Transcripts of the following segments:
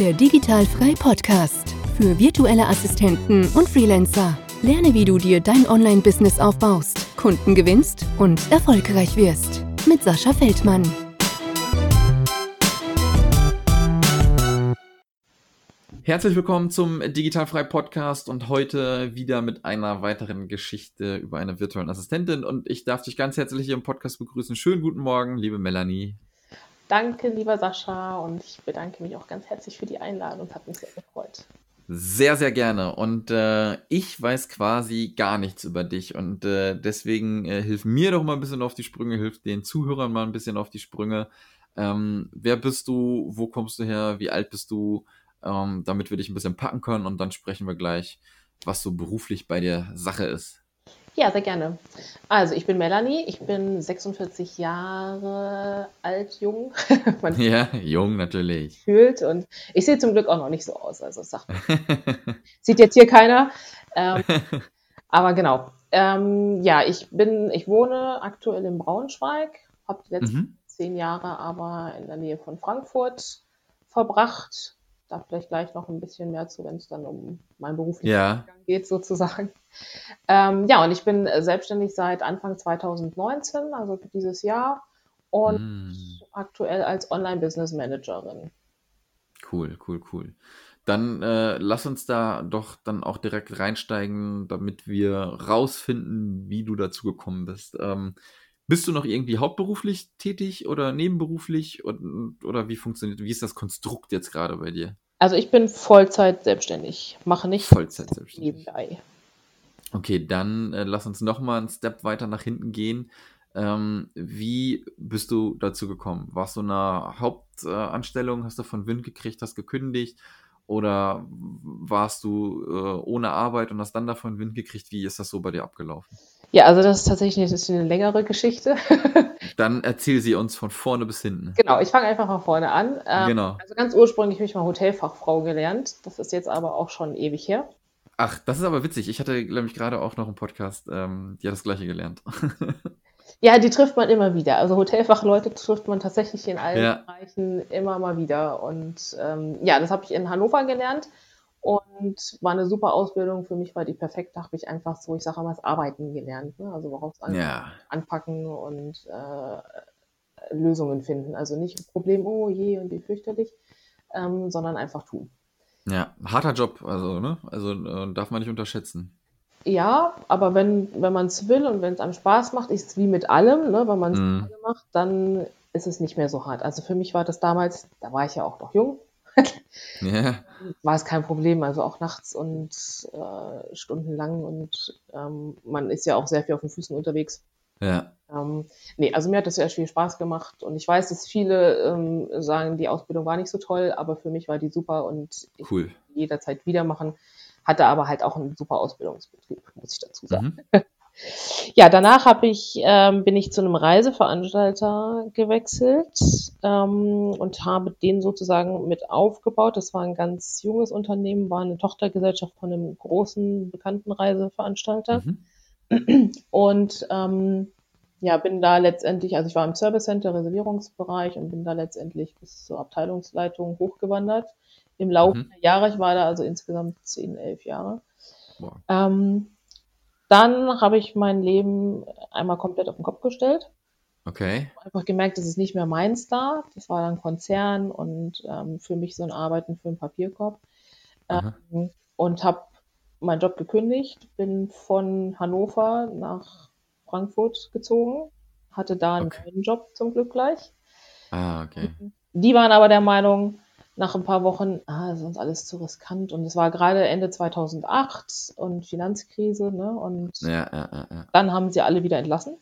Der Digitalfrei Podcast für virtuelle Assistenten und Freelancer. Lerne, wie du dir dein Online-Business aufbaust, Kunden gewinnst und erfolgreich wirst. Mit Sascha Feldmann. Herzlich willkommen zum Digitalfrei Podcast und heute wieder mit einer weiteren Geschichte über eine virtuelle Assistentin. Und ich darf dich ganz herzlich hier im Podcast begrüßen. Schönen guten Morgen, liebe Melanie. Danke, lieber Sascha, und ich bedanke mich auch ganz herzlich für die Einladung. Hat mich sehr gefreut. Sehr, sehr gerne. Und äh, ich weiß quasi gar nichts über dich. Und äh, deswegen äh, hilf mir doch mal ein bisschen auf die Sprünge, hilf den Zuhörern mal ein bisschen auf die Sprünge. Ähm, wer bist du? Wo kommst du her? Wie alt bist du? ähm, damit wir dich ein bisschen packen können und dann sprechen wir gleich, was so beruflich bei der Sache ist. Ja, sehr gerne. Also, ich bin Melanie, ich bin 46 Jahre alt, jung. ja, jung natürlich. Fühlt und ich sehe zum Glück auch noch nicht so aus, also sagt Sieht jetzt hier keiner. Ähm, aber genau. Ähm, ja, ich bin, ich wohne aktuell in Braunschweig, habe die letzten mhm. zehn Jahre aber in der Nähe von Frankfurt verbracht, da vielleicht gleich noch ein bisschen mehr zu, wenn es dann um meinen beruflichen ja. geht, sozusagen. Ähm, ja, und ich bin selbstständig seit Anfang 2019, also dieses Jahr, und mm. aktuell als Online-Business Managerin. Cool, cool, cool. Dann äh, lass uns da doch dann auch direkt reinsteigen, damit wir rausfinden, wie du dazu gekommen bist. Ähm, bist du noch irgendwie hauptberuflich tätig oder nebenberuflich und, oder wie funktioniert, wie ist das Konstrukt jetzt gerade bei dir? Also ich bin Vollzeit selbstständig, mache nicht Vollzeit selbstständig. Nebenbei. Okay, dann äh, lass uns noch mal einen Step weiter nach hinten gehen. Ähm, wie bist du dazu gekommen? Warst du in einer Hauptanstellung, hast du von Wind gekriegt, hast gekündigt oder warst du äh, ohne Arbeit und hast dann davon Wind gekriegt? Wie ist das so bei dir abgelaufen? Ja, also das ist tatsächlich das ist eine längere Geschichte. Dann erzähl sie uns von vorne bis hinten. Genau, ich fange einfach mal vorne an. Ähm, genau. Also ganz ursprünglich habe ich mal Hotelfachfrau gelernt. Das ist jetzt aber auch schon ewig her. Ach, das ist aber witzig. Ich hatte, glaube ich, gerade auch noch einen Podcast, ähm, die hat das gleiche gelernt. ja, die trifft man immer wieder. Also Hotelfachleute trifft man tatsächlich in allen ja. Bereichen immer mal wieder. Und ähm, ja, das habe ich in Hannover gelernt und war eine super Ausbildung. Für mich war die perfekt. Da habe ich einfach so, ich sage mal, das Arbeiten gelernt. Ne? Also worauf es ja. anpacken und äh, Lösungen finden. Also nicht Problem, oh je und wie fürchterlich, ähm, sondern einfach tun. Ja, harter Job, also, ne? Also äh, darf man nicht unterschätzen. Ja, aber wenn, wenn man es will und wenn es einem Spaß macht, ist es wie mit allem, ne? wenn man es mm. macht, dann ist es nicht mehr so hart. Also für mich war das damals, da war ich ja auch noch jung, ja. war es kein Problem, also auch nachts und äh, stundenlang und ähm, man ist ja auch sehr viel auf den Füßen unterwegs. Ja. Ähm, nee, also mir hat das sehr viel Spaß gemacht und ich weiß, dass viele ähm, sagen, die Ausbildung war nicht so toll, aber für mich war die super und ich cool. jederzeit wieder machen. Hatte aber halt auch einen super Ausbildungsbetrieb, muss ich dazu sagen. Mhm. Ja, danach habe ich, ähm, bin ich zu einem Reiseveranstalter gewechselt ähm, und habe den sozusagen mit aufgebaut. Das war ein ganz junges Unternehmen, war eine Tochtergesellschaft von einem großen, bekannten Reiseveranstalter. Mhm. Und ähm, ja, bin da letztendlich, also ich war im Service Center, Reservierungsbereich und bin da letztendlich bis zur Abteilungsleitung hochgewandert. Im Laufe mhm. der Jahre, ich war da also insgesamt zehn, elf Jahre. Wow. Ähm, dann habe ich mein Leben einmal komplett auf den Kopf gestellt. Okay. Einfach gemerkt, das ist nicht mehr meins da. Das war dann Konzern und ähm, für mich so ein Arbeiten für einen Papierkorb. Ähm, und habe meinen Job gekündigt, bin von Hannover nach Frankfurt gezogen, hatte da einen okay. neuen Job zum Glück gleich. Ah, okay. Die waren aber der Meinung, nach ein paar Wochen, ah, das ist uns alles zu riskant. Und es war gerade Ende 2008 und Finanzkrise, ne? Und ja, ja, ja, dann haben sie alle wieder entlassen.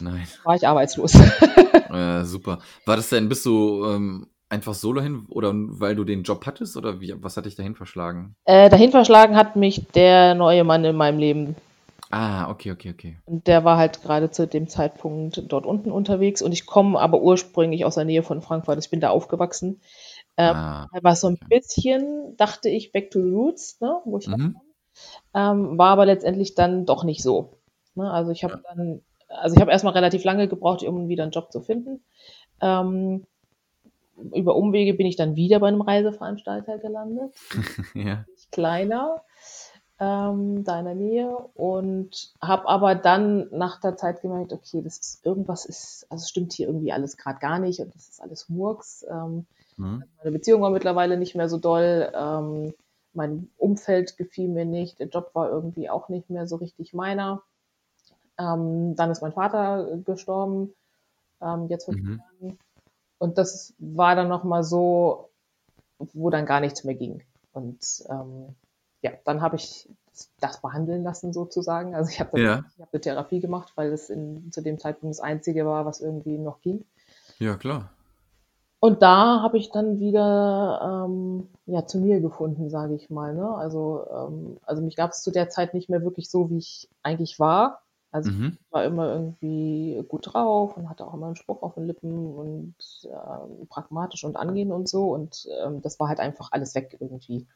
Nein. War ich arbeitslos. ja, super. War das denn, bist du ähm, einfach solo hin oder weil du den Job hattest oder wie, was hat dich dahin verschlagen? Äh, dahin verschlagen hat mich der neue Mann in meinem Leben. Ah, okay, okay, okay. Und der war halt gerade zu dem Zeitpunkt dort unten unterwegs und ich komme aber ursprünglich aus der Nähe von Frankfurt. Ich bin da aufgewachsen. Ähm, ah, war so ein bisschen, dachte ich, back to the roots, ne, wo ich mhm. ähm, war aber letztendlich dann doch nicht so. Ne? Also ich habe ja. dann, also ich habe erstmal relativ lange gebraucht, um wieder einen Job zu finden. Ähm, über Umwege bin ich dann wieder bei einem Reiseveranstalter gelandet. ja. Kleiner, ähm, da in der Nähe. Und habe aber dann nach der Zeit gemerkt, okay, das ist irgendwas ist, also stimmt hier irgendwie alles gerade gar nicht und das ist alles Murks. Ähm, mhm. Meine Beziehung war mittlerweile nicht mehr so doll. Ähm, mein Umfeld gefiel mir nicht. Der Job war irgendwie auch nicht mehr so richtig meiner. Ähm, dann ist mein Vater gestorben, ähm, jetzt vor mhm. Jahren. Und das war dann nochmal so, wo dann gar nichts mehr ging. Und ähm, ja, dann habe ich das behandeln lassen sozusagen. Also ich habe ja. hab eine Therapie gemacht, weil es in, zu dem Zeitpunkt das Einzige war, was irgendwie noch ging. Ja, klar. Und da habe ich dann wieder ähm, ja, zu mir gefunden, sage ich mal. Ne? Also, ähm, also mich gab es zu der Zeit nicht mehr wirklich so, wie ich eigentlich war. Also mhm. ich war immer irgendwie gut drauf und hatte auch immer einen Spruch auf den Lippen und äh, pragmatisch und angehen und so. Und ähm, das war halt einfach alles weg irgendwie.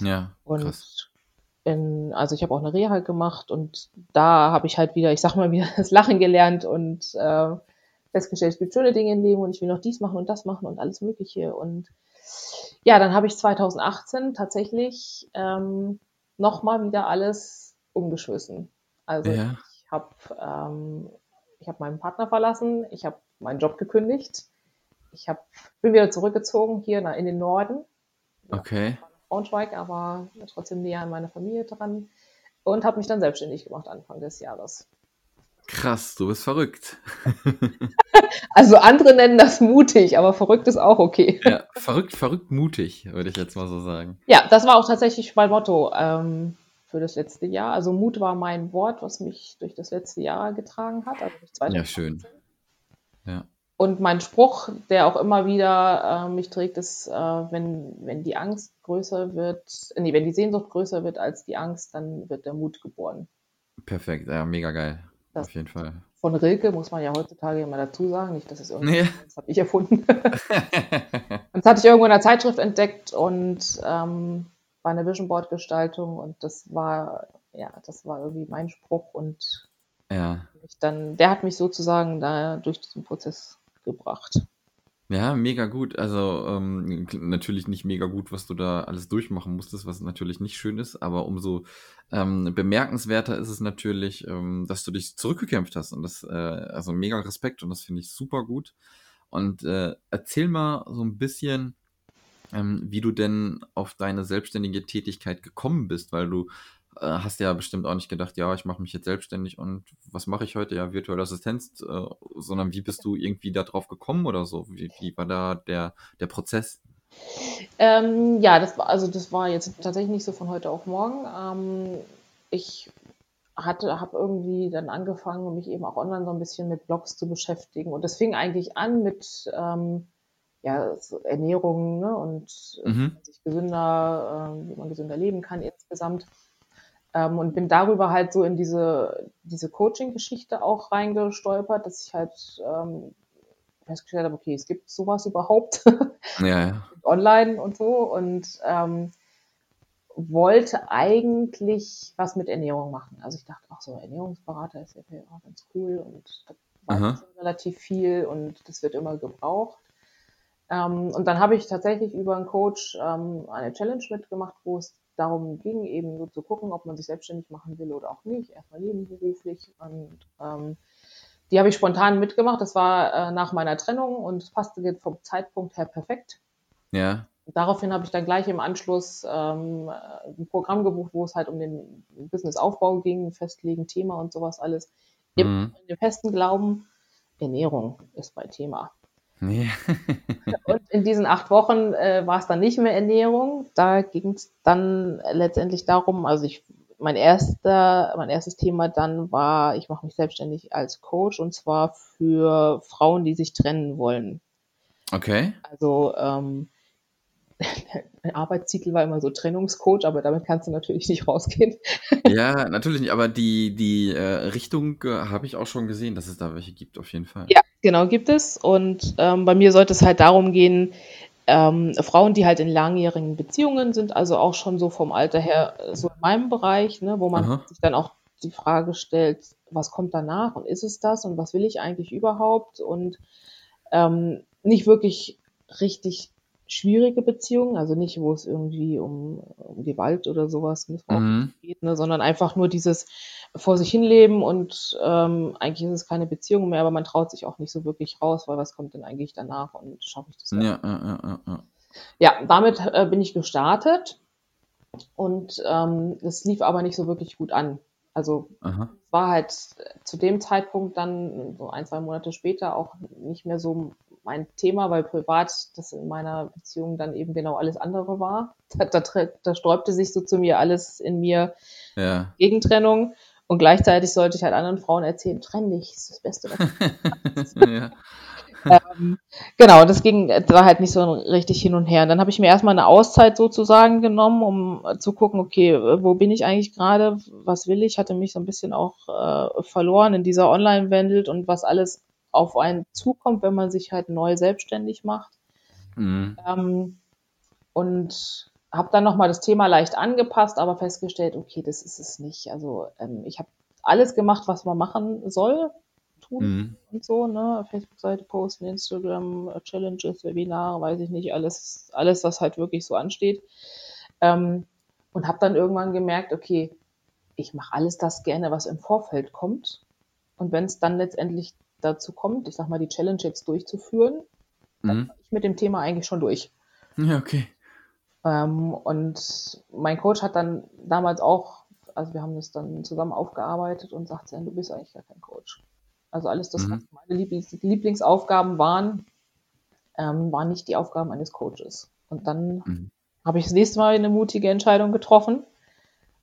Ja. Und krass. In, also ich habe auch eine Reha gemacht und da habe ich halt wieder, ich sag mal wieder, das Lachen gelernt und äh, festgestellt, es gibt schöne Dinge im Leben und ich will noch dies machen und das machen und alles Mögliche. Und ja, dann habe ich 2018 tatsächlich ähm, nochmal wieder alles umgeschmissen. Also ja habe ähm, ich habe meinen Partner verlassen, ich habe meinen Job gekündigt, ich hab, bin wieder zurückgezogen hier in den Norden. Okay. Braunschweig, aber trotzdem näher an meiner Familie dran und habe mich dann selbstständig gemacht Anfang des Jahres. Krass, du bist verrückt. also andere nennen das mutig, aber verrückt ist auch okay. Ja, verrückt, verrückt mutig, würde ich jetzt mal so sagen. Ja, das war auch tatsächlich mein Motto. Ähm, für das letzte Jahr. Also Mut war mein Wort, was mich durch das letzte Jahr getragen hat. Also ja, schön. Ja. Und mein Spruch, der auch immer wieder äh, mich trägt, ist, äh, wenn, wenn die Angst größer wird, nee, wenn die Sehnsucht größer wird als die Angst, dann wird der Mut geboren. Perfekt, ja, mega geil. Das Auf jeden Fall. Von Rilke muss man ja heutzutage immer dazu sagen, nicht, dass es irgendwie, nee. das habe ich erfunden. das hatte ich irgendwo in einer Zeitschrift entdeckt und ähm, war eine Vision Board Gestaltung und das war, ja, das war irgendwie mein Spruch und ja. dann, der hat mich sozusagen da durch diesen Prozess gebracht. Ja, mega gut. Also ähm, natürlich nicht mega gut, was du da alles durchmachen musstest, was natürlich nicht schön ist, aber umso ähm, bemerkenswerter ist es natürlich, ähm, dass du dich zurückgekämpft hast. Und das, äh, also mega Respekt und das finde ich super gut. Und äh, erzähl mal so ein bisschen, ähm, wie du denn auf deine selbstständige Tätigkeit gekommen bist, weil du hast ja bestimmt auch nicht gedacht, ja, ich mache mich jetzt selbstständig und was mache ich heute? Ja, virtuelle Assistenz, äh, sondern wie bist du irgendwie da drauf gekommen oder so? Wie, wie war da der, der Prozess? Ähm, ja, das war, also das war jetzt tatsächlich nicht so von heute auf morgen. Ähm, ich hatte, habe irgendwie dann angefangen, mich eben auch online so ein bisschen mit Blogs zu beschäftigen. Und das fing eigentlich an mit ähm, ja, so Ernährung ne, und äh, mhm. sich gesünder, äh, wie man gesünder leben kann insgesamt. Ähm, und bin darüber halt so in diese, diese Coaching-Geschichte auch reingestolpert, dass ich halt ähm, festgestellt habe, okay, es gibt sowas überhaupt ja, ja. online und so und ähm, wollte eigentlich was mit Ernährung machen. Also ich dachte, ach so, Ernährungsberater ist ja auch ganz cool und da weiß relativ viel und das wird immer gebraucht. Ähm, und dann habe ich tatsächlich über einen Coach ähm, eine Challenge mitgemacht, wo es darum ging, eben so zu gucken, ob man sich selbstständig machen will oder auch nicht, erstmal nebenberuflich. Und ähm, die habe ich spontan mitgemacht. Das war äh, nach meiner Trennung und es passte jetzt vom Zeitpunkt her perfekt. Ja. Daraufhin habe ich dann gleich im Anschluss ähm, ein Programm gebucht, wo es halt um den Businessaufbau ging, festlegen, Thema und sowas alles. Mhm. In dem festen Glauben, Ernährung ist mein Thema. Nee. und in diesen acht Wochen äh, war es dann nicht mehr Ernährung. Da ging es dann letztendlich darum, also ich, mein erster, mein erstes Thema dann war, ich mache mich selbstständig als Coach und zwar für Frauen, die sich trennen wollen. Okay. Also ähm, der Arbeitstitel war immer so Trennungscoach, aber damit kannst du natürlich nicht rausgehen. ja, natürlich nicht, aber die, die äh, Richtung äh, habe ich auch schon gesehen, dass es da welche gibt, auf jeden Fall. Ja, genau, gibt es. Und ähm, bei mir sollte es halt darum gehen, ähm, Frauen, die halt in langjährigen Beziehungen sind, also auch schon so vom Alter her so in meinem Bereich, ne, wo man Aha. sich dann auch die Frage stellt, was kommt danach und ist es das und was will ich eigentlich überhaupt und ähm, nicht wirklich richtig schwierige Beziehungen, also nicht, wo es irgendwie um, um Gewalt oder sowas mhm. geht, ne, sondern einfach nur dieses vor sich hinleben und ähm, eigentlich ist es keine Beziehung mehr, aber man traut sich auch nicht so wirklich raus, weil was kommt denn eigentlich danach und schaffe ich das? Ja, ja, ja, ja. ja, damit äh, bin ich gestartet und ähm, das lief aber nicht so wirklich gut an. Also Aha. war halt zu dem Zeitpunkt dann so ein, zwei Monate später auch nicht mehr so mein Thema, weil privat das in meiner Beziehung dann eben genau alles andere war. Da, da, da sträubte sich so zu mir alles in mir ja. Gegentrennung. Und gleichzeitig sollte ich halt anderen Frauen erzählen, trenn dich, ist das Beste. Was ja. ähm, genau, das ging, war halt nicht so richtig hin und her. Und dann habe ich mir erstmal eine Auszeit sozusagen genommen, um zu gucken, okay, wo bin ich eigentlich gerade, was will ich? Hatte mich so ein bisschen auch äh, verloren in dieser Online-Welt und was alles auf einen zukommt, wenn man sich halt neu selbstständig macht. Mhm. Ähm, und habe dann nochmal das Thema leicht angepasst, aber festgestellt, okay, das ist es nicht. Also ähm, ich habe alles gemacht, was man machen soll, tun mhm. und so, ne? Facebook-Seite posten, Instagram, äh, Challenges, Webinare, weiß ich nicht, alles, alles, was halt wirklich so ansteht. Ähm, und habe dann irgendwann gemerkt, okay, ich mache alles das gerne, was im Vorfeld kommt. Und wenn es dann letztendlich dazu kommt, ich sag mal, die Challenge jetzt durchzuführen, mhm. ich mit dem Thema eigentlich schon durch. Ja, okay. Ähm, und mein Coach hat dann damals auch, also wir haben das dann zusammen aufgearbeitet und sagt, du bist eigentlich gar kein Coach. Also alles das, mhm. was meine Lieblings Lieblingsaufgaben waren, ähm, waren nicht die Aufgaben eines Coaches. Und dann mhm. habe ich das nächste Mal eine mutige Entscheidung getroffen,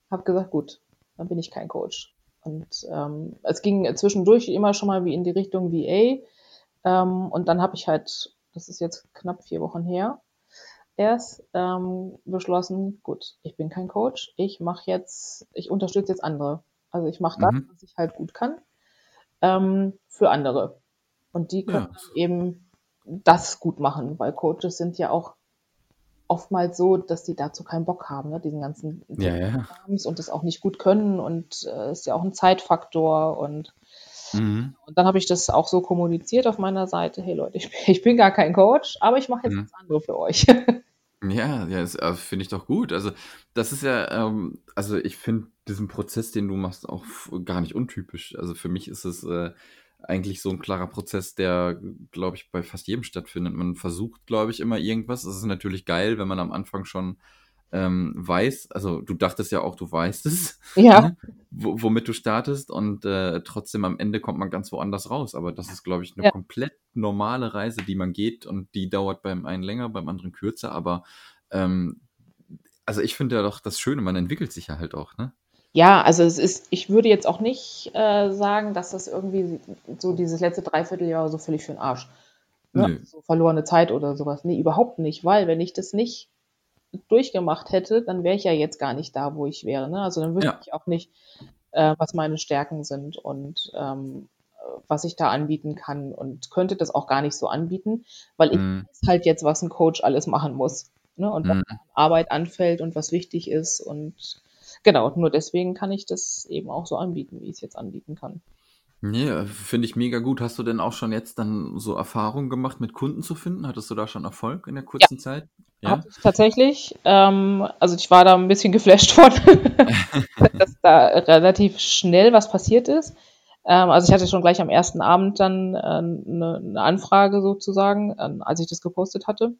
habe gesagt, gut, dann bin ich kein Coach. Und ähm, es ging zwischendurch immer schon mal wie in die Richtung VA. Ähm, und dann habe ich halt, das ist jetzt knapp vier Wochen her, erst ähm, beschlossen, gut, ich bin kein Coach, ich mache jetzt, ich unterstütze jetzt andere. Also ich mache das, mhm. was ich halt gut kann, ähm, für andere. Und die können ja. eben das gut machen, weil Coaches sind ja auch oftmals so, dass die dazu keinen Bock haben, ne? diesen ganzen ja, ja. und das auch nicht gut können und äh, ist ja auch ein Zeitfaktor und, mhm. und dann habe ich das auch so kommuniziert auf meiner Seite, hey Leute, ich, ich bin gar kein Coach, aber ich mache jetzt mhm. was anderes für euch. Ja, ja, das äh, finde ich doch gut. Also, das ist ja, ähm, also ich finde diesen Prozess, den du machst, auch gar nicht untypisch. Also für mich ist es äh, eigentlich so ein klarer Prozess, der, glaube ich, bei fast jedem stattfindet. Man versucht, glaube ich, immer irgendwas. Es ist natürlich geil, wenn man am Anfang schon ähm, weiß, also du dachtest ja auch, du weißt es, ja. Ne? womit du startest und äh, trotzdem am Ende kommt man ganz woanders raus. Aber das ist, glaube ich, eine ja. komplett normale Reise, die man geht und die dauert beim einen länger, beim anderen kürzer. Aber ähm, also ich finde ja doch das Schöne, man entwickelt sich ja halt auch, ne? Ja, also es ist, ich würde jetzt auch nicht äh, sagen, dass das irgendwie so dieses letzte Dreivierteljahr so völlig für den Arsch. Ne? So verlorene Zeit oder sowas. Nee, überhaupt nicht, weil wenn ich das nicht durchgemacht hätte, dann wäre ich ja jetzt gar nicht da, wo ich wäre. Ne? Also dann wüsste ja. ich auch nicht, äh, was meine Stärken sind und ähm, was ich da anbieten kann und könnte das auch gar nicht so anbieten, weil ich mm. weiß halt jetzt, was ein Coach alles machen muss. Ne? Und was mm. Arbeit anfällt und was wichtig ist und genau, nur deswegen kann ich das eben auch so anbieten, wie ich es jetzt anbieten kann. Ja, finde ich mega gut. Hast du denn auch schon jetzt dann so Erfahrungen gemacht, mit Kunden zu finden? Hattest du da schon Erfolg in der kurzen ja. Zeit? Ja, tatsächlich. Ähm, also ich war da ein bisschen geflasht von, dass da relativ schnell was passiert ist. Ähm, also ich hatte schon gleich am ersten Abend dann äh, eine, eine Anfrage sozusagen, äh, als ich das gepostet hatte.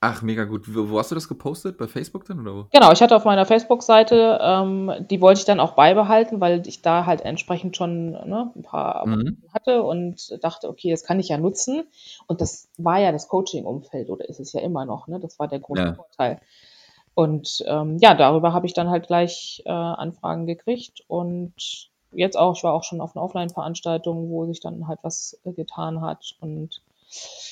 Ach, mega gut. Wo, hast du das gepostet? Bei Facebook dann oder wo? Genau, ich hatte auf meiner Facebook-Seite, ähm, die wollte ich dann auch beibehalten, weil ich da halt entsprechend schon ne, ein paar mhm. hatte und dachte, okay, das kann ich ja nutzen. Und das war ja das Coaching-Umfeld oder ist es ja immer noch, ne? Das war der große ja. Vorteil. Und ähm, ja, darüber habe ich dann halt gleich äh, Anfragen gekriegt und jetzt auch, ich war auch schon auf einer Offline-Veranstaltung, wo sich dann halt was getan hat und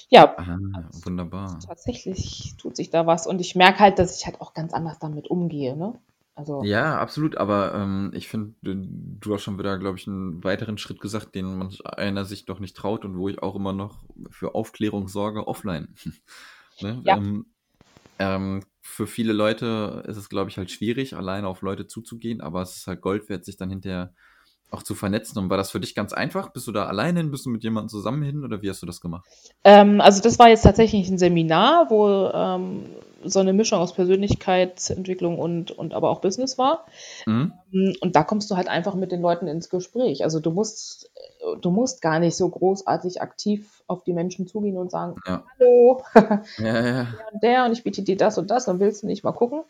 ja, ah, wunderbar. Tatsächlich tut sich da was und ich merke halt, dass ich halt auch ganz anders damit umgehe, ne? Also. Ja, absolut, aber ähm, ich finde, du hast schon wieder, glaube ich, einen weiteren Schritt gesagt, den man einer sich doch nicht traut und wo ich auch immer noch für Aufklärung sorge, offline. ne? ja. Ähm, ähm, für viele Leute ist es, glaube ich, halt schwierig, alleine auf Leute zuzugehen, aber es ist halt Gold wert, sich dann hinterher auch zu vernetzen. Und war das für dich ganz einfach? Bist du da alleine hin? Bist du mit jemandem zusammen hin oder wie hast du das gemacht? Ähm, also das war jetzt tatsächlich ein Seminar, wo ähm, so eine Mischung aus Persönlichkeitsentwicklung und, und aber auch Business war. Mhm. Ähm, und da kommst du halt einfach mit den Leuten ins Gespräch. Also du musst, du musst gar nicht so großartig aktiv auf die Menschen zugehen und sagen, ja. hallo, ja, ja. der und der und ich biete dir das und das und willst du nicht mal gucken.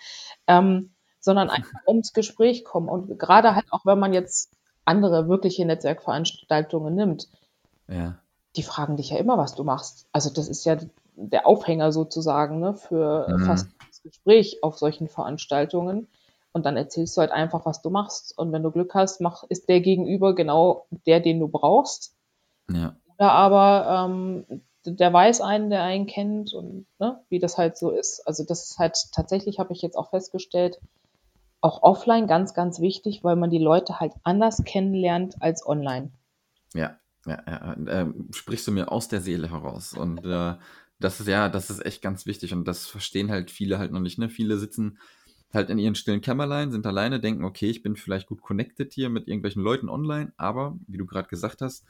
Ähm, sondern einfach ums Gespräch kommen. Und gerade halt auch, wenn man jetzt andere wirkliche Netzwerkveranstaltungen nimmt, ja. die fragen dich ja immer, was du machst. Also das ist ja der Aufhänger sozusagen ne, für mhm. fast das Gespräch auf solchen Veranstaltungen. Und dann erzählst du halt einfach, was du machst. Und wenn du Glück hast, mach, ist der Gegenüber genau der, den du brauchst. Ja. Oder aber ähm, der weiß einen, der einen kennt und ne, wie das halt so ist. Also das ist halt tatsächlich, habe ich jetzt auch festgestellt, auch offline ganz, ganz wichtig, weil man die Leute halt anders kennenlernt als online. Ja, ja, ja. Äh, sprichst du mir aus der Seele heraus. Und äh, das ist ja, das ist echt ganz wichtig und das verstehen halt viele halt noch nicht. Ne? Viele sitzen halt in ihren stillen Kämmerlein, sind alleine, denken, okay, ich bin vielleicht gut connected hier mit irgendwelchen Leuten online, aber wie du gerade gesagt hast,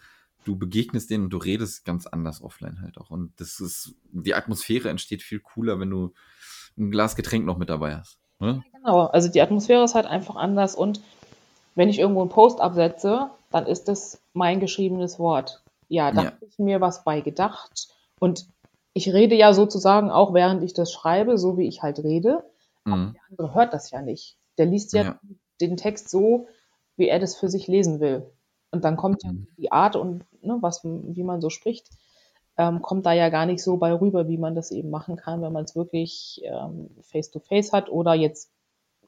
du begegnest denen und du redest ganz anders offline halt auch. Und das ist, die Atmosphäre entsteht viel cooler, wenn du ein Glas Getränk noch mit dabei hast. Ne? Genau, also die Atmosphäre ist halt einfach anders und wenn ich irgendwo einen Post absetze, dann ist das mein geschriebenes Wort. Ja, da ja. habe ich mir was bei gedacht und ich rede ja sozusagen auch, während ich das schreibe, so wie ich halt rede. Mhm. Aber der andere hört das ja nicht. Der liest ja, ja, den Text so, wie er das für sich lesen will. Und dann kommt ja mhm. die Art und ne, was, wie man so spricht ähm, kommt da ja gar nicht so bei rüber, wie man das eben machen kann, wenn man es wirklich ähm, face-to-face hat oder jetzt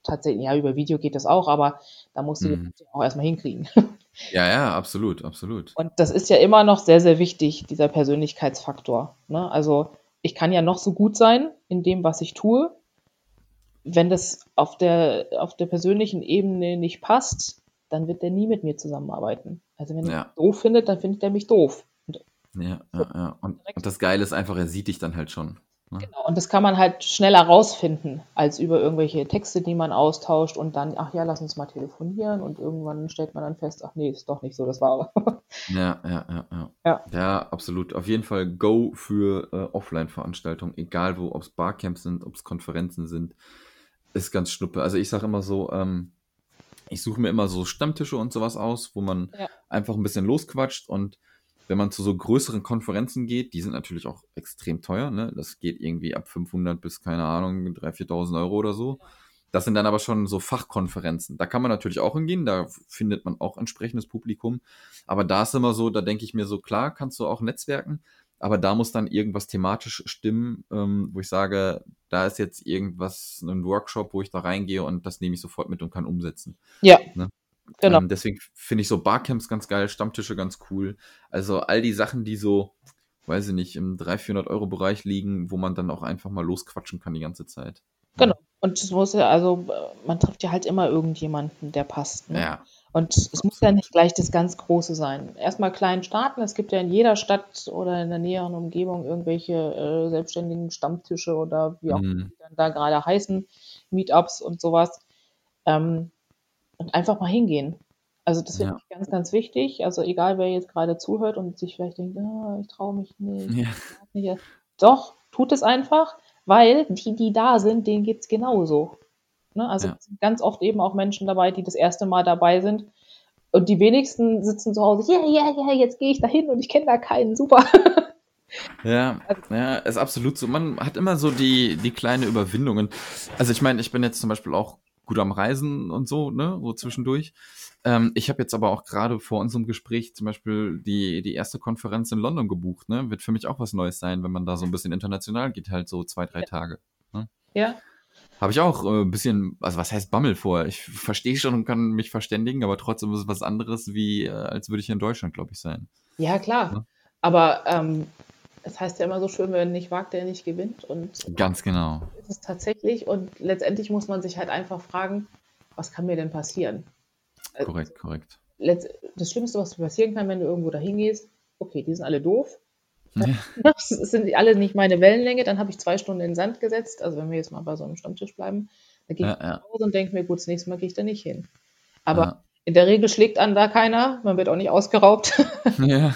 tatsächlich, ja, über Video geht das auch, aber da musst du mhm. auch erstmal hinkriegen. Ja, ja, absolut, absolut. Und das ist ja immer noch sehr, sehr wichtig, dieser Persönlichkeitsfaktor. Ne? Also ich kann ja noch so gut sein in dem, was ich tue. Wenn das auf der, auf der persönlichen Ebene nicht passt, dann wird der nie mit mir zusammenarbeiten. Also wenn er ja. mich doof findet, dann findet er mich doof. Ja, ja, ja. Und, und, das Geile ist einfach, er sieht dich dann halt schon. Ne? Genau, und das kann man halt schneller rausfinden, als über irgendwelche Texte, die man austauscht und dann, ach ja, lass uns mal telefonieren und irgendwann stellt man dann fest, ach nee, ist doch nicht so, das war aber. Ja, ja, ja, ja. Ja, ja absolut. Auf jeden Fall Go für äh, Offline-Veranstaltungen, egal wo, ob es Barcamps sind, ob es Konferenzen sind, ist ganz schnuppe. Also ich sage immer so, ähm, ich suche mir immer so Stammtische und sowas aus, wo man ja. einfach ein bisschen losquatscht und wenn man zu so größeren Konferenzen geht, die sind natürlich auch extrem teuer, ne? Das geht irgendwie ab 500 bis, keine Ahnung, 3.000, 4.000 Euro oder so. Das sind dann aber schon so Fachkonferenzen. Da kann man natürlich auch hingehen, da findet man auch entsprechendes Publikum. Aber da ist immer so, da denke ich mir so, klar, kannst du auch netzwerken, aber da muss dann irgendwas thematisch stimmen, ähm, wo ich sage, da ist jetzt irgendwas, ein Workshop, wo ich da reingehe und das nehme ich sofort mit und kann umsetzen. Ja. Ne? Genau. Ähm, deswegen finde ich so Barcamps ganz geil, Stammtische ganz cool. Also all die Sachen, die so, weiß ich nicht, im 300, 400 Euro Bereich liegen, wo man dann auch einfach mal losquatschen kann die ganze Zeit. Genau. Und es muss ja, also man trifft ja halt immer irgendjemanden, der passt. Ne? Ja. Und es muss ja nicht gleich das ganz Große sein. Erstmal klein starten. Es gibt ja in jeder Stadt oder in der näheren Umgebung irgendwelche äh, selbstständigen Stammtische oder wie auch mm. die dann da gerade heißen, Meetups und sowas. Ähm, und einfach mal hingehen. Also das finde ja. ich ganz, ganz wichtig. Also egal, wer jetzt gerade zuhört und sich vielleicht denkt, oh, ich traue mich nicht, ja. nicht. Doch, tut es einfach, weil die, die da sind, denen geht es genauso. Ne? Also ja. ganz oft eben auch Menschen dabei, die das erste Mal dabei sind. Und die wenigsten sitzen zu Hause, ja, ja, ja, jetzt gehe ich da hin und ich kenne da keinen, super. Ja, also ja, ist absolut so. Man hat immer so die, die kleine Überwindungen. Also ich meine, ich bin jetzt zum Beispiel auch gut am Reisen und so, ne, so zwischendurch. Ähm, ich habe jetzt aber auch gerade vor unserem Gespräch zum Beispiel die, die erste Konferenz in London gebucht, ne? Wird für mich auch was Neues sein, wenn man da so ein bisschen international geht, halt so zwei, drei Tage. Ne? Ja. Habe ich auch äh, ein bisschen, also was heißt Bammel vor? Ich verstehe schon und kann mich verständigen, aber trotzdem ist es was anderes, wie äh, als würde ich in Deutschland, glaube ich, sein. Ja, klar. Ne? Aber ähm, es heißt ja immer so schön, wer nicht wagt, der nicht gewinnt. Und ganz genau. Ist es tatsächlich. Und letztendlich muss man sich halt einfach fragen, was kann mir denn passieren? Also korrekt, also, korrekt. Das Schlimmste, was passieren kann, wenn du irgendwo dahin gehst, okay, die sind alle doof. Ja. Das sind alle nicht meine Wellenlänge, dann habe ich zwei Stunden in den Sand gesetzt. Also wenn wir jetzt mal bei so einem Stammtisch bleiben, dann gehe ich ja, nach Hause und denke mir, gut, das nächste Mal gehe ich da nicht hin. Aber In der Regel schlägt an da keiner, man wird auch nicht ausgeraubt. Ja.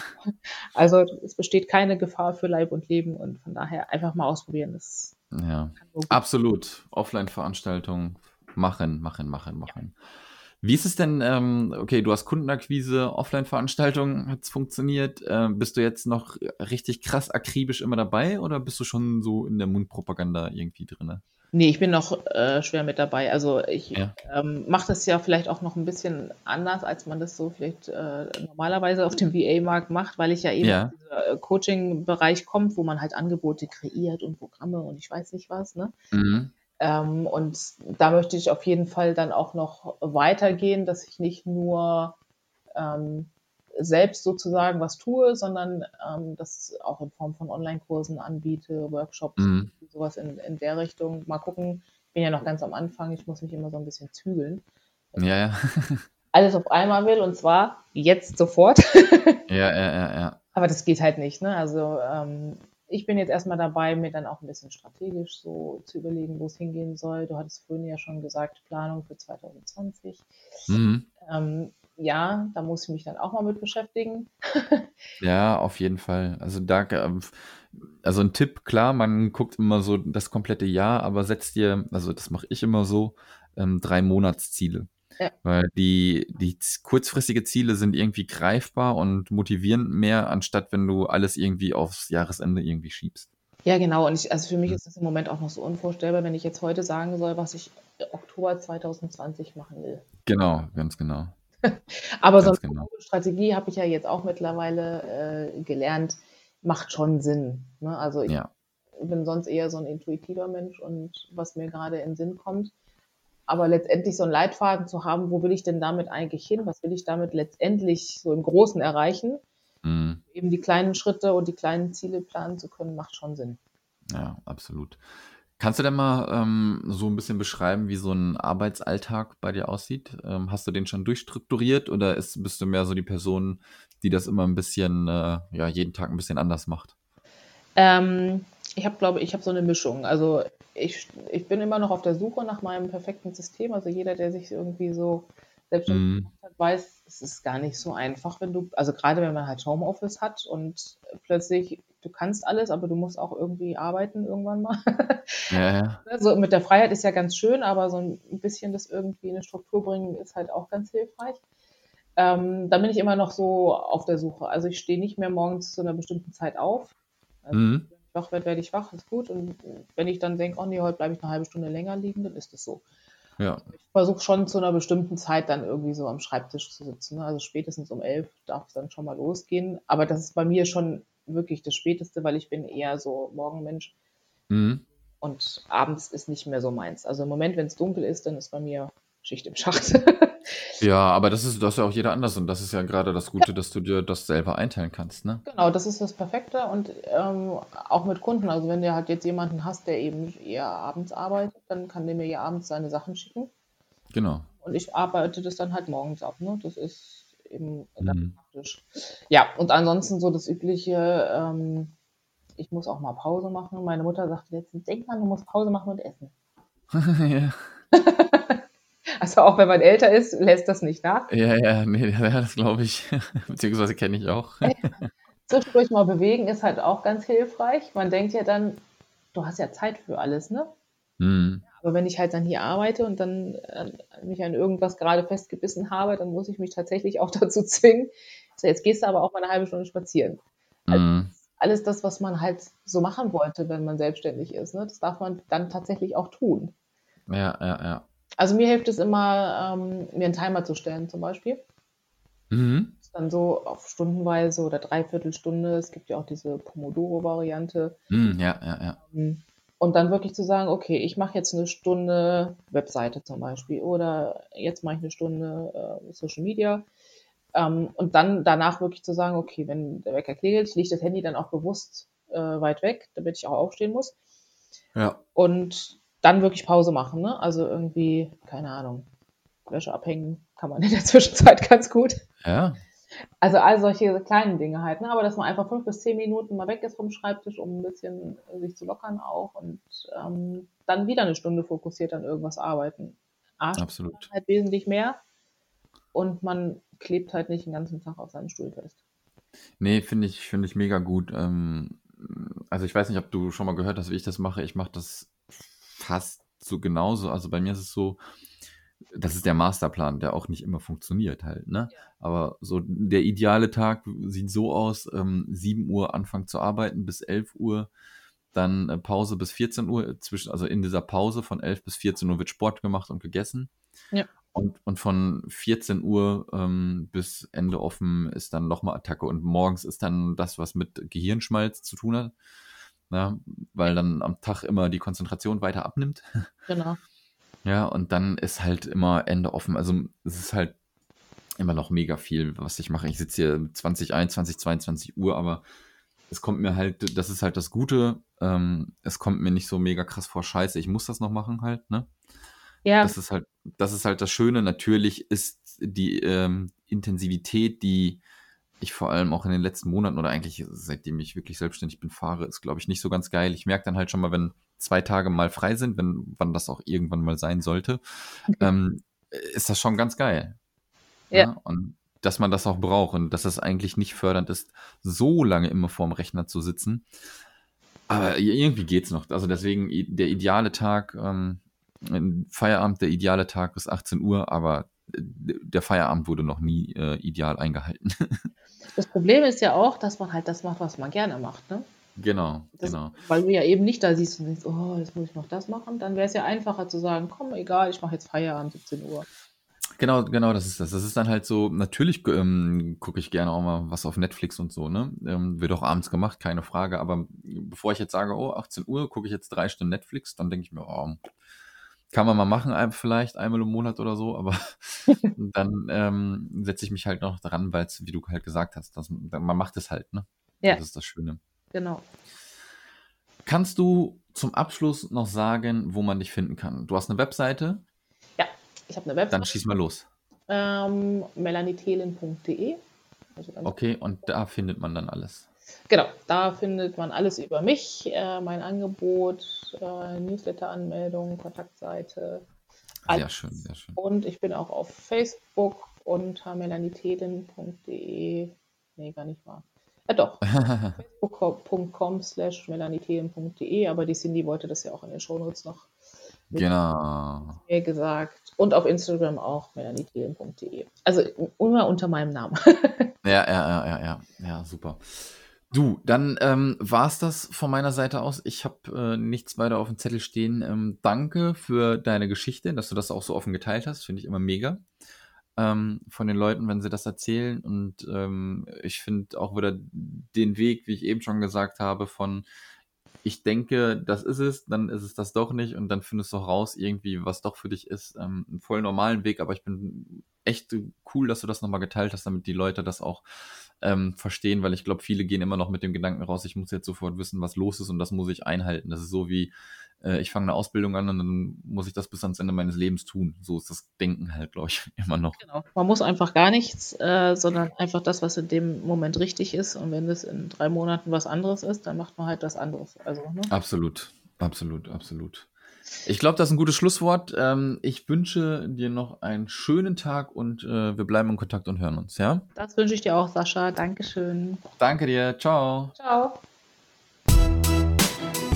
Also es besteht keine Gefahr für Leib und Leben und von daher einfach mal ausprobieren. Das Ja, absolut. Offline-Veranstaltungen machen, machen, machen, machen. Wie ist es denn, ähm, okay, du hast Kundenakquise, Offline-Veranstaltungen, hat es funktioniert. Ähm, bist du jetzt noch richtig krass akribisch immer dabei oder bist du schon so in der Mundpropaganda irgendwie drin? Nee, ich bin noch äh, schwer mit dabei. Also ich Ja. ähm, mache das ja vielleicht auch noch ein bisschen anders, als man das so vielleicht äh, normalerweise auf dem VA-Markt macht, weil ich ja eben Ja. aus äh, Coaching-Bereich kommt, wo man halt Angebote kreiert und Programme und ich weiß nicht was. Ne? Mhm. Ähm, und da möchte ich auf jeden Fall dann auch noch weitergehen, dass ich nicht nur ähm, selbst sozusagen was tue, sondern ähm, das auch in Form von Online-Kursen anbiete, Workshops, Mhm. sowas in, in der Richtung. Mal gucken. Ich bin ja noch ganz am Anfang, ich muss mich immer so ein bisschen zügeln. Ja, ja. Alles auf einmal will und zwar jetzt sofort. Ja, ja, ja, ja. Aber das geht halt nicht. Ne? Also ähm, ich bin jetzt erstmal dabei, mir dann auch ein bisschen strategisch so zu überlegen, wo es hingehen soll. Du hattest vorhin ja schon gesagt, Planung für 2020. Mhm. Ähm, ja, da muss ich mich dann auch mal mit beschäftigen. Ja, auf jeden Fall. Also da, ähm, also ein Tipp, klar, man guckt immer so das komplette Jahr, aber setzt dir, also das mache ich immer so, ähm, drei Monatsziele. Ja. Weil die, die kurzfristige Ziele sind irgendwie greifbar und motivierend mehr, anstatt wenn du alles irgendwie aufs Jahresende irgendwie schiebst. Ja, genau. Und ich, also für mich ist das im Moment auch noch so unvorstellbar, wenn ich jetzt heute sagen soll, was ich Oktober 2020 machen will. Genau, ganz genau. Aber so Ganz eine genau. Strategie habe ich ja jetzt auch mittlerweile äh, gelernt, macht schon Sinn. Ne? Also ich Ja. bin sonst eher so ein intuitiver Mensch und was mir gerade in Sinn kommt. Aber letztendlich so einen Leitfaden zu haben, wo will ich denn damit eigentlich hin? Was will ich damit letztendlich so im Großen erreichen? Mhm. Eben die kleinen Schritte und die kleinen Ziele planen zu können, macht schon Sinn. Ja, absolut. Kannst du denn mal ähm, so ein bisschen beschreiben, wie so ein Arbeitsalltag bei dir aussieht? Ähm, hast du den schon durchstrukturiert oder ist, bist du mehr so die Person, die das immer ein bisschen, äh, ja, jeden Tag ein bisschen anders macht? Ähm, ich habe, glaube ich, habe so eine Mischung. Also ich, ich bin immer noch auf der Suche nach meinem perfekten System. Also jeder, der sich irgendwie so selbstständig gemacht hat, weiß, es ist gar nicht so einfach, wenn du, also gerade wenn man halt Homeoffice hat und plötzlich, du kannst alles, aber du musst auch irgendwie arbeiten irgendwann mal. Ja, ja. Also mit der Freiheit ist ja ganz schön, aber so ein bisschen das irgendwie in eine Struktur bringen ist halt auch ganz hilfreich. Ähm, da bin ich immer noch so auf der Suche. Also ich stehe nicht mehr morgens zu einer bestimmten Zeit auf. Also Mhm. wenn ich wach werde, werde ich wach, ist gut. Und wenn ich dann denke, oh nee, heute bleibe ich eine halbe Stunde länger liegen, dann ist es so. Ja. Ich versuche schon zu einer bestimmten Zeit dann irgendwie so am Schreibtisch zu sitzen. Ne? Also spätestens um elf darf es dann schon mal losgehen. Aber das ist bei mir schon wirklich das Späteste, weil ich bin eher so Morgenmensch. Mhm. Und abends ist nicht mehr so meins. Also im Moment, wenn es dunkel ist, dann ist bei mir Schicht im Schacht. Ja, aber das ist, das ist ja auch jeder anders und das ist ja gerade das Gute, dass du dir das selber einteilen kannst, ne? genau, das ist das Perfekte. Und ähm, auch mit Kunden. Also wenn du halt jetzt jemanden hast, der eben eher abends arbeitet, dann kann der mir ja abends seine Sachen schicken. Genau. Und ich arbeite das dann halt morgens ab. Ne? Das ist eben ganz Mhm. praktisch. Ja, und ansonsten so das übliche, ähm, ich muss auch mal Pause machen. Meine Mutter sagte letztens, denk mal, du musst Pause machen und essen. ja. Also auch wenn man älter ist, lässt das nicht nach. Ja, ja, nee, ja, das glaube ich. Beziehungsweise kenne ich auch. Zwischendurch mal bewegen ist halt auch ganz hilfreich. Man denkt ja dann, du hast ja Zeit für alles, ne? Mhm. Aber wenn ich halt dann hier arbeite und dann äh, mich an irgendwas gerade festgebissen habe, dann muss ich mich tatsächlich auch dazu zwingen. So, jetzt gehst du aber auch mal eine halbe Stunde spazieren. Mhm. Alles das, was man halt so machen wollte, wenn man selbstständig ist, ne? das darf man dann tatsächlich auch tun. Ja, ja, ja. Also mir hilft es immer, ähm, mir einen Timer zu stellen zum Beispiel. Mhm. Dann so auf stundenweise oder Dreiviertelstunde. Es gibt ja auch diese Pomodoro-Variante. Mhm, ja, ja, ja. Und dann wirklich zu sagen, okay, ich mache jetzt eine Stunde Webseite zum Beispiel oder jetzt mache ich eine Stunde äh, Social Media. Ähm, und dann danach wirklich zu sagen, okay, wenn der Wecker klingelt, lege ich das Handy dann auch bewusst äh, weit weg, damit ich auch aufstehen muss. Ja. Und dann wirklich Pause machen, ne? Also irgendwie, keine Ahnung, Wäsche abhängen kann man in der Zwischenzeit ganz gut. Ja. Also all solche kleinen Dinge halt, ne? aber dass man einfach fünf bis zehn Minuten mal weg ist vom Schreibtisch, um ein bisschen äh, sich zu lockern auch und ähm, dann wieder eine Stunde fokussiert an irgendwas arbeiten. A, Absolut. halt wesentlich mehr und man klebt halt nicht den ganzen Tag auf seinem Stuhl fest. Nee, finde ich, finde ich mega gut. Ähm, also ich weiß nicht, ob du schon mal gehört hast, wie ich das mache. Ich mache das fast so genauso. Also bei mir ist es so, das ist der Masterplan, der auch nicht immer funktioniert halt, ne? Ja. Aber so der ideale Tag sieht so aus, ähm, 7 Uhr anfangen zu arbeiten bis 11 Uhr, dann äh, Pause bis 14 Uhr, zwischen, also in dieser Pause von 11 bis 14 Uhr wird Sport gemacht und gegessen. Ja. Und, und von 14 Uhr ähm, bis Ende offen ist dann nochmal Attacke. Und morgens ist dann das, was mit Gehirnschmalz zu tun hat. Na, weil dann am Tag immer die Konzentration weiter abnimmt. Genau. Ja, und dann ist halt immer Ende offen. Also es ist halt immer noch mega viel, was ich mache. Ich sitze hier 20, 21, 22 Uhr, aber es kommt mir halt, das ist halt das Gute, ähm, es kommt mir nicht so mega krass vor Scheiße, ich muss das noch machen halt, ne? Ja. Das ist halt, das ist halt das Schöne. Natürlich ist die ähm, Intensivität, die ich vor allem auch in den letzten Monaten oder eigentlich seitdem ich wirklich selbstständig bin, fahre, ist, glaube ich, nicht so ganz geil. Ich merke dann halt schon mal, wenn zwei Tage mal frei sind, wenn wann das auch irgendwann mal sein sollte, okay. ähm, ist das schon ganz geil. Ja. ja. Und dass man das auch braucht und dass das eigentlich nicht fördernd ist, so lange immer vorm Rechner zu sitzen. Aber irgendwie geht's noch. Also deswegen der ideale Tag, ähm, Feierabend, der ideale Tag ist 18 Uhr, aber der Feierabend wurde noch nie äh, ideal eingehalten. Das Problem ist ja auch, dass man halt das macht, was man gerne macht, ne? Genau, das, genau. Weil du ja eben nicht da siehst und denkst, oh, jetzt muss ich noch das machen, dann wäre es ja einfacher zu sagen, komm, egal, ich mache jetzt Feierabend 17 Uhr. Genau, genau, das ist das. Das ist dann halt so, natürlich ähm, gucke ich gerne auch mal was auf Netflix und so, ne? Ähm, wird auch abends gemacht, keine Frage. Aber bevor ich jetzt sage, oh, 18 Uhr, gucke ich jetzt drei Stunden Netflix, dann denke ich mir, oh, kann man mal machen, vielleicht einmal im Monat oder so, aber dann ähm, setze ich mich halt noch dran, weil es, wie du halt gesagt hast, dass, man macht es halt, ne? Ja. Das ist das Schöne. Genau. Kannst du zum Abschluss noch sagen, wo man dich finden kann? Du hast eine Webseite? Ja, ich habe eine Webseite. Dann schieß mal los. Ähm, melanietelen.de. Also okay, und da findet man dann alles. Genau, da findet man alles über mich, äh, mein Angebot, äh, Newsletter-Anmeldung, Kontaktseite. Alles. Sehr schön, sehr schön. Und ich bin auch auf Facebook unter melaniteten.de. Nee, gar nicht wahr. Ja, doch. Facebook.com slash melaniteten.de, aber die Cindy wollte das ja auch in den Shownotes noch genau. mir gesagt. Und auf Instagram auch melanitelen.de. Also immer unter meinem Namen. ja, ja, ja, ja, ja, ja, super. Du, dann ähm, war es das von meiner Seite aus. Ich habe äh, nichts weiter auf dem Zettel stehen. Ähm, danke für deine Geschichte, dass du das auch so offen geteilt hast. Finde ich immer mega. Ähm, von den Leuten, wenn sie das erzählen. Und ähm, ich finde auch wieder den Weg, wie ich eben schon gesagt habe, von ich denke, das ist es, dann ist es das doch nicht und dann findest du raus irgendwie, was doch für dich ist. Ähm, einen voll normalen Weg, aber ich bin echt cool, dass du das nochmal geteilt hast, damit die Leute das auch ähm, verstehen, weil ich glaube, viele gehen immer noch mit dem Gedanken raus, ich muss jetzt sofort wissen, was los ist und das muss ich einhalten. Das ist so wie, äh, ich fange eine Ausbildung an und dann muss ich das bis ans Ende meines Lebens tun. So ist das Denken halt, glaube ich, immer noch. Genau. Man muss einfach gar nichts, äh, sondern einfach das, was in dem Moment richtig ist. Und wenn es in drei Monaten was anderes ist, dann macht man halt das anderes. Also, ne? Absolut, absolut, absolut. Ich glaube, das ist ein gutes Schlusswort. Ähm, ich wünsche dir noch einen schönen Tag und äh, wir bleiben in Kontakt und hören uns, ja? Das wünsche ich dir auch, Sascha. Dankeschön. Danke dir. Ciao. Ciao.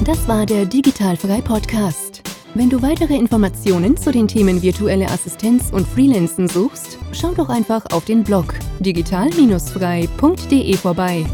Das war der Digitalfrei Podcast. Wenn du weitere Informationen zu den Themen virtuelle Assistenz und Freelancen suchst, schau doch einfach auf den Blog digital-frei.de vorbei.